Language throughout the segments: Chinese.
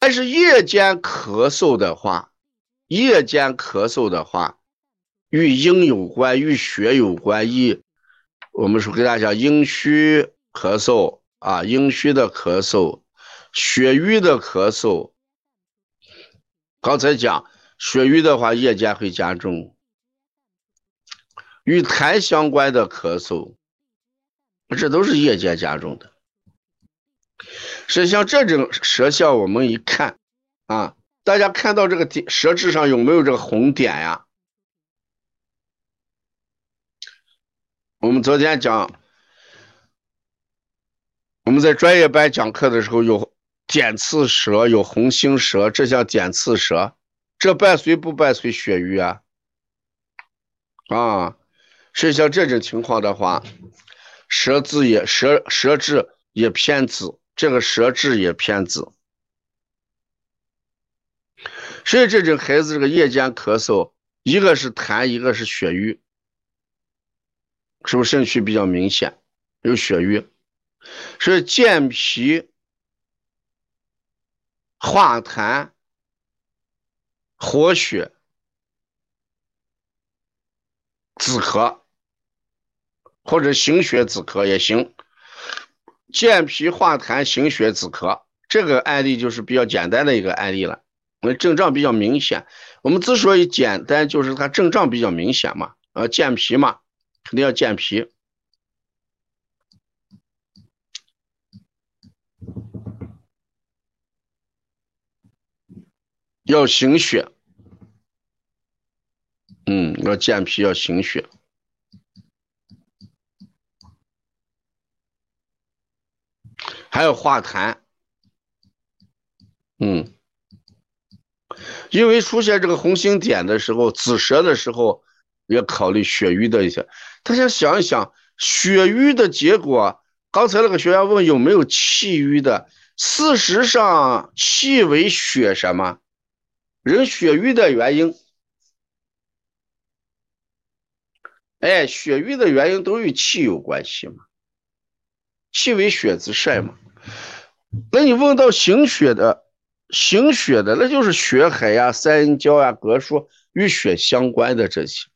但是夜间咳嗽的话，夜间咳嗽的话，与阴有关，与血有关。一，我们说给大家讲阴虚咳嗽啊，阴虚的咳嗽，血瘀的咳嗽。刚才讲血瘀的话，夜间会加重。与痰相关的咳嗽，这都是夜间加重的。是像这种舌象，我们一看啊，大家看到这个点舌质上有没有这个红点呀？我们昨天讲，我们在专业班讲课的时候有点刺舌，有红星舌，这叫点刺舌，这伴随不伴随血瘀啊？啊，是像这种情况的话，舌质也舌舌质也偏紫。这个舌质也偏紫，所以这种孩子这个夜间咳嗽，一个是痰，一个是血瘀，是不是肾虚比较明显？有血瘀，所以健脾化痰、活血、止咳，或者行血止咳也行。健脾化痰、行血止咳，这个案例就是比较简单的一个案例了。我们症状比较明显，我们之所以简单，就是它症状比较明显嘛。呃，健脾嘛，肯定要健脾，要行血。嗯，要健脾，要行血。还有化痰，嗯，因为出现这个红星点的时候，紫舌的时候，也考虑血瘀的一些。大家想一想，血瘀的结果，刚才那个学员问有没有气瘀的，事实上气为血什么？人血瘀的原因，哎，血瘀的原因都与气有关系嘛。气为血之帅嘛，那你问到行血的，行血的那就是血海呀、三阴交呀、膈腧与血相关的这些，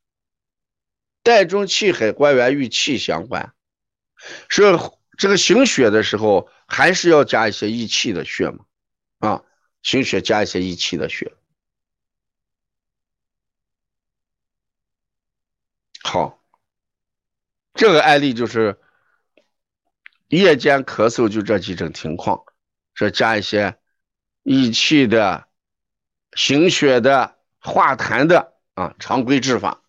带中气海关元与气相关，所以这个行血的时候还是要加一些益气的血嘛，啊，行血加一些益气的血。好，这个案例就是。夜间咳嗽就这几种情况，说加一些益气的、行血的、化痰的啊，常规治法。